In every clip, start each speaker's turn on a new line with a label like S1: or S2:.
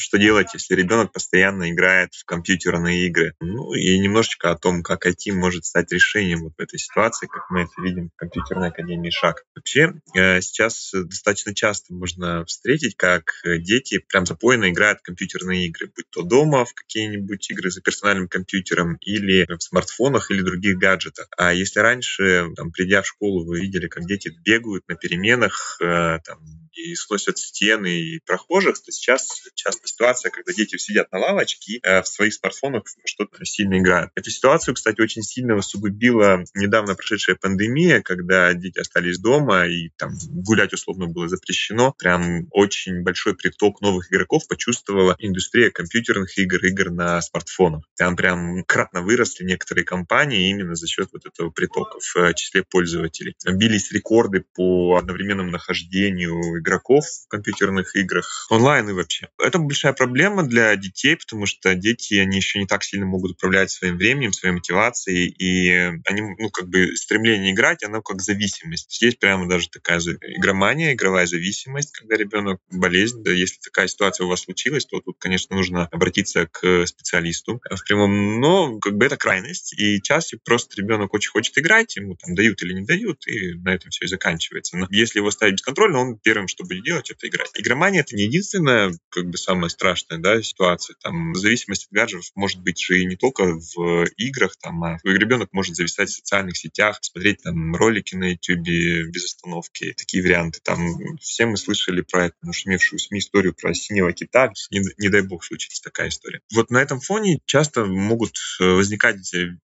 S1: что делать, если ребенок постоянно играет в компьютерные игры. Ну и немножечко о том, как IT может стать решением вот в этой ситуации, как мы это видим в компьютерной академии «Шаг». Вообще э, сейчас достаточно часто можно встретить, как дети прям запойно играют в компьютерные игры, будь то дома в какие-нибудь игры за персональным компьютером или в смартфонах или других гаджетах. А если раньше, там, придя в школу, вы видели, как дети бегают на переменах, э, там, и сносят стены и прохожих, то сейчас часто ситуация, когда дети сидят на лавочке э, в своих смартфонах что-то сильно играют. Эту ситуацию, кстати, очень сильно усугубила недавно прошедшая пандемия, когда дети остались дома и там гулять условно было запрещено. Прям очень большой приток новых игроков почувствовала индустрия компьютерных игр, игр на смартфонах. Там прям кратно выросли некоторые компании именно за счет вот этого притока в числе пользователей. Бились рекорды по одновременному нахождению игроков в компьютерных играх, онлайн и вообще. Это большая проблема для детей, потому что дети, они еще не так сильно могут управлять своим временем, своей мотивацией, и они, ну, как бы стремление играть, оно как зависимость. Есть прямо даже такая игромания, игровая зависимость, когда ребенок болезнь, да, если такая ситуация у вас случилась, то тут, конечно, нужно обратиться к специалисту в прямом, но как бы это крайность, и часто просто ребенок очень хочет играть, ему там дают или не дают, и на этом все и заканчивается. Но если его ставить бесконтрольно, он первым, что будет делать, это играть. Игромания — это не единственная, как бы, самая страшная, да, ситуация. Там зависимость от гаджетов может быть же и не только в играх, там, а ребенок может зависать в социальных сетях, смотреть там ролики на YouTube без остановки, такие варианты. Там все мы слышали про эту нашумевшую СМИ историю про синего кита. Не, не дай бог случится такая история. Вот на этом фоне часто могут э, возникать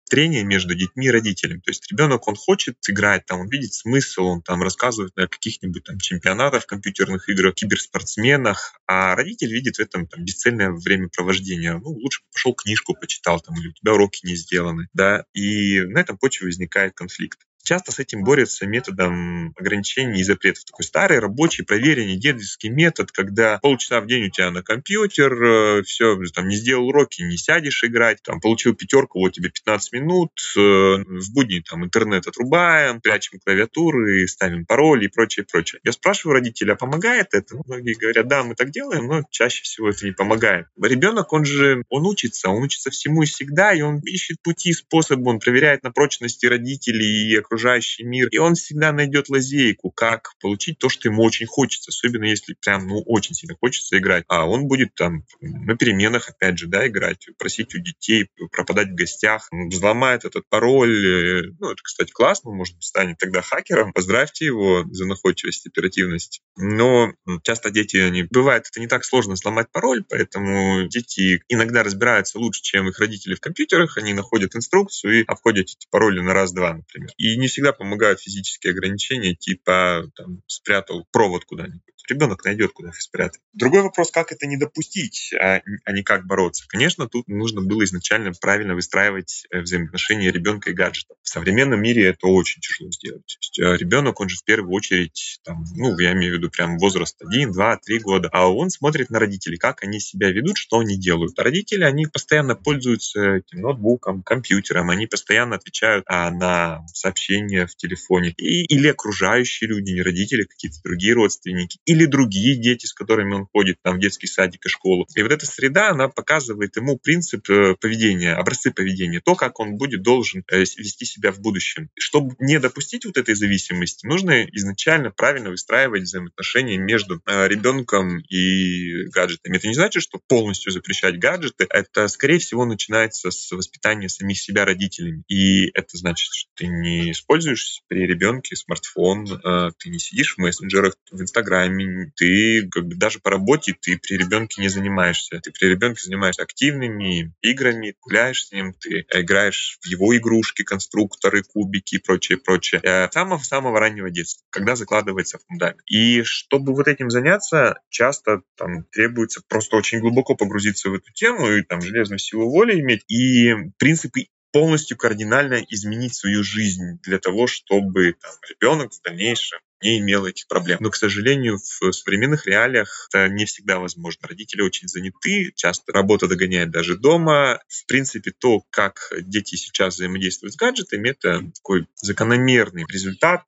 S1: трения между детьми и родителями. То есть ребенок, он хочет играть, там, он видит смысл, он там рассказывает о каких-нибудь там чемпионатах компьютерных играх, киберспортсменах, а родитель видит в этом там бесцельное времяпровождение. Ну, лучше пошел книжку почитал, там, или у тебя уроки не сделаны, да, и на этом почве возникает конфликт часто с этим борются методом ограничений и запретов. Такой старый, рабочий, проверенный дедовский метод, когда полчаса в день у тебя на компьютер, э, все, там, не сделал уроки, не сядешь играть, там, получил пятерку, вот тебе 15 минут, э, в будни там интернет отрубаем, прячем клавиатуры, ставим пароли и прочее, прочее. Я спрашиваю родителей, а помогает это? Ну, многие говорят, да, мы так делаем, но чаще всего это не помогает. Ребенок, он же, он учится, он учится всему и всегда, и он ищет пути, способы, он проверяет на прочности родителей и окружающих окружающий мир, и он всегда найдет лазейку, как получить то, что ему очень хочется, особенно если прям, ну, очень сильно хочется играть. А он будет там на переменах, опять же, да, играть, просить у детей, пропадать в гостях, взломает этот пароль. Э, ну, это, кстати, классно, может быть, станет тогда хакером. Поздравьте его за находчивость, оперативность. Но часто дети, они, бывает, это не так сложно взломать пароль, поэтому дети иногда разбираются лучше, чем их родители в компьютерах, они находят инструкцию и обходят эти пароли на раз-два, например. И не всегда помогают физические ограничения, типа там, спрятал провод куда-нибудь ребенок найдет, куда их спрятать. Другой вопрос, как это не допустить, а, а не как бороться. Конечно, тут нужно было изначально правильно выстраивать э, взаимоотношения ребенка и гаджета. В современном мире это очень тяжело сделать. Есть, э, ребенок, он же в первую очередь, там, ну, я имею в виду прям возраст 1, 2, 3 года, а он смотрит на родителей, как они себя ведут, что они делают. А родители, они постоянно пользуются этим ноутбуком, компьютером, они постоянно отвечают а, на сообщения в телефоне. И, или окружающие люди, не родители, какие-то другие родственники, или другие дети, с которыми он ходит там в детский садик и школу. И вот эта среда, она показывает ему принцип э, поведения, образцы поведения, то, как он будет должен э, вести себя в будущем. Чтобы не допустить вот этой зависимости, нужно изначально правильно выстраивать взаимоотношения между э, ребенком и гаджетами. Это не значит, что полностью запрещать гаджеты. Это, скорее всего, начинается с воспитания самих себя родителями. И это значит, что ты не используешь при ребенке смартфон, ты не сидишь в мессенджерах, в Инстаграме, ты как бы даже по работе ты при ребенке не занимаешься. Ты при ребенке занимаешься активными играми, гуляешь с ним, ты играешь в его игрушки, конструкторы, кубики и прочее, прочее. Самого-самого раннего детства, когда закладывается фундамент. И чтобы вот этим заняться, часто там требуется просто очень глубоко погрузиться в эту тему и там железную силу воли иметь и принципы полностью кардинально изменить свою жизнь для того, чтобы там, ребенок в дальнейшем не имел этих проблем. Но, к сожалению, в современных реалиях это не всегда возможно. Родители очень заняты, часто работа догоняет даже дома. В принципе, то, как дети сейчас взаимодействуют с гаджетами, это такой закономерный результат.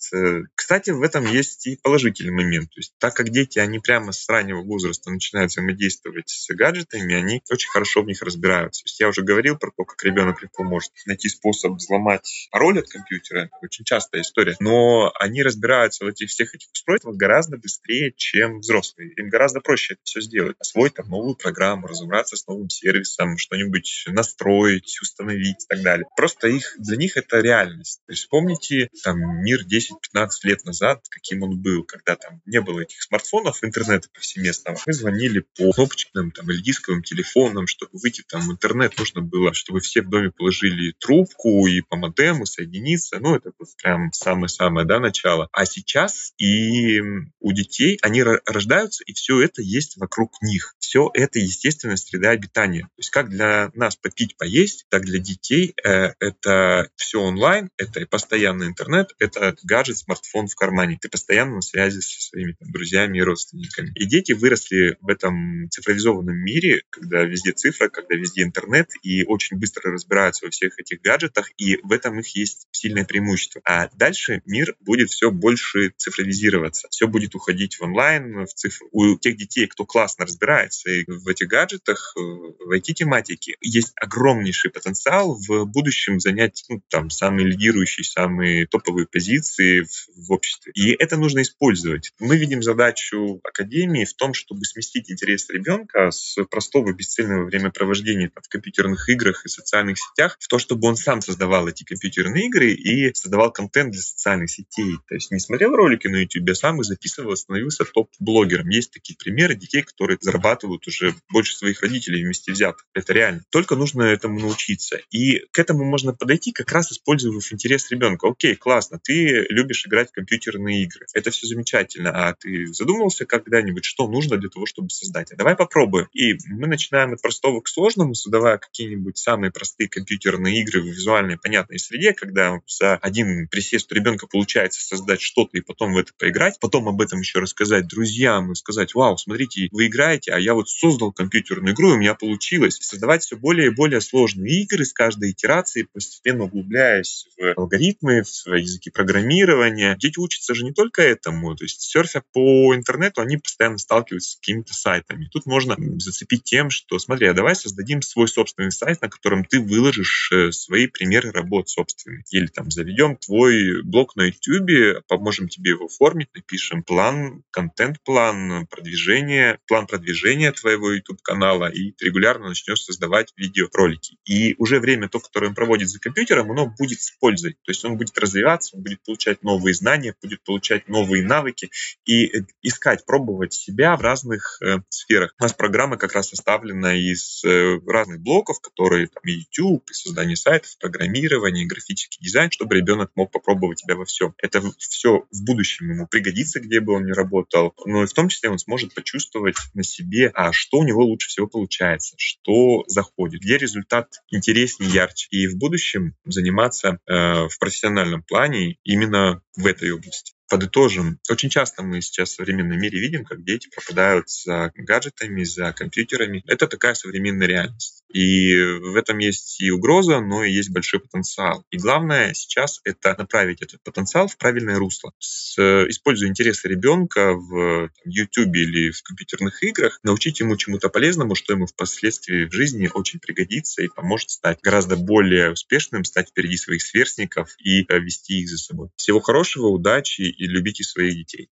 S1: Кстати, в этом есть и положительный момент. То есть, так как дети, они прямо с раннего возраста начинают взаимодействовать с гаджетами, они очень хорошо в них разбираются. То есть, я уже говорил про то, как ребенок легко может найти способ взломать пароль от компьютера. Очень частая история. Но они разбираются в этих всех этих устройствах гораздо быстрее, чем взрослые. Им гораздо проще это все сделать. Освоить там новую программу, разобраться с новым сервисом, что-нибудь настроить, установить и так далее. Просто их, для них это реальность. То есть вспомните там мир 10-15 лет назад, каким он был, когда там не было этих смартфонов, интернета повсеместного. Мы звонили по кнопочным там, или дисковым телефонам, чтобы выйти там в интернет, нужно было, чтобы все в доме положили трубку и по модему соединиться. Ну, это вот прям самое-самое, да, начало. А сейчас и у детей, они рождаются, и все это есть вокруг них. Все это естественная среда обитания. То есть как для нас попить, поесть, так для детей э, это все онлайн, это постоянный интернет, это гаджет, смартфон в кармане. Ты постоянно на связи со своими там, друзьями и родственниками. И дети выросли в этом цифровизованном мире, когда везде цифра, когда везде интернет, и очень быстро разбираются во всех этих гаджетах, и в этом их есть сильное преимущество. А дальше мир будет все больше цифровизироваться, все будет уходить в онлайн, в цифру. У тех детей, кто классно разбирается в этих гаджетах, э, в IT-тематике, есть огромнейший потенциал в будущем занять ну, там, самые лидирующие, самые топовые позиции в, в обществе. И это нужно использовать. Мы видим задачу Академии в том, чтобы сместить интерес ребенка с простого бесцельного времяпровождения в компьютерных играх и социальных сетях в то, чтобы он сам создавал эти компьютерные игры и создавал контент для социальных сетей. То есть не смотрел ролики на YouTube, а сам их записывал, становился топ-блогером. Есть такие примеры детей, которые зарабатывают уже больше своих родителей вместе взятых. Это реально. Только нужно этому научиться. И к этому можно подойти, как раз используя интерес ребенка. Окей, классно, ты любишь играть в компьютерные игры. Это все замечательно. А ты задумывался когда-нибудь, что нужно для того, чтобы создать? А давай попробуем. И мы начинаем от простого к сложному, создавая какие-нибудь самые простые компьютерные игры в визуальной понятной среде, когда за один присест у ребенка получается создать что-то и потом в это поиграть, потом об этом еще рассказать друзьям и сказать, вау, смотрите, вы играете, а я вот создал компьютерную игру, и у меня получилось. Создавать все более и более сложные игры с каждой итерацией, постепенно углубляясь в алгоритмы, в языки программирования. Дети учатся же не только этому, то есть серфя по интернету, они постоянно сталкиваются с какими-то сайтами. Тут можно зацепить тем, что, смотри, а давай создадим свой собственный сайт, на котором ты выложишь э, свои примеры работ собственных. Или там заведем твой блог на YouTube, поможем тебе его оформить, напишем план, контент-план продвижения, план продвижения твоего YouTube-канала, и регулярно начнешь создавать видеоролики. И уже время то, которое он проводит за компьютером, оно будет с пользой. То есть он будет развиваться, он будет получать новые знания, будет получать новые навыки и э, искать, пробовать себя в разных э, сферах. У нас программа как раз составлена из э, разных блоков, которые там и YouTube, и создание сайтов, программирование, графический дизайн, чтобы ребенок мог попробовать себя во всем. Это все в будущем ему пригодится, где бы он ни работал, но и в том числе он сможет почувствовать на себе, а что у него лучше всего получается, что заходит, где результат интереснее, ярче. И в будущем заниматься э, в профессиональном плане именно в этой области. Подытожим. Очень часто мы сейчас в современном мире видим, как дети пропадают за гаджетами, за компьютерами. Это такая современная реальность. И в этом есть и угроза, но и есть большой потенциал. И главное сейчас это направить этот потенциал в правильное русло. С, используя интересы ребенка в там, YouTube или в компьютерных играх, научить ему чему-то полезному, что ему впоследствии в жизни очень пригодится и поможет стать гораздо более успешным, стать впереди своих сверстников и э, вести их за собой. Всего хорошего, удачи и любите своих детей.